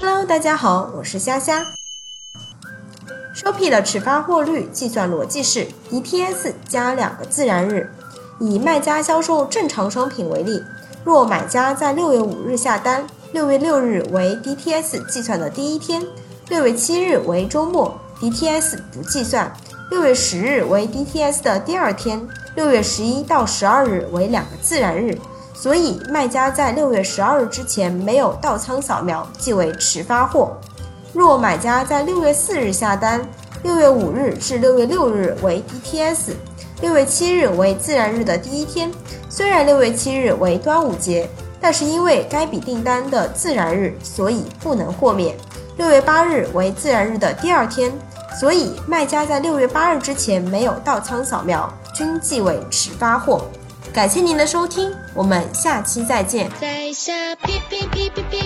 Hello，大家好，我是虾虾。收批的迟发货率计算逻辑是 DTS 加两个自然日。以卖家销售正常商品为例，若买家在六月五日下单，六月六日为 DTS 计算的第一天，六月七日为周末，DTS 不计算；六月十日为 DTS 的第二天，六月十一到十二日为两个自然日。所以，卖家在六月十二日之前没有到仓扫描，即为迟发货。若买家在六月四日下单，六月五日至六月六日为 DTS，六月七日为自然日的第一天。虽然六月七日为端午节，但是因为该笔订单的自然日，所以不能豁免。六月八日为自然日的第二天，所以卖家在六月八日之前没有到仓扫描，均即为迟发货。感谢您的收听，我们下期再见。在下哔哔哔。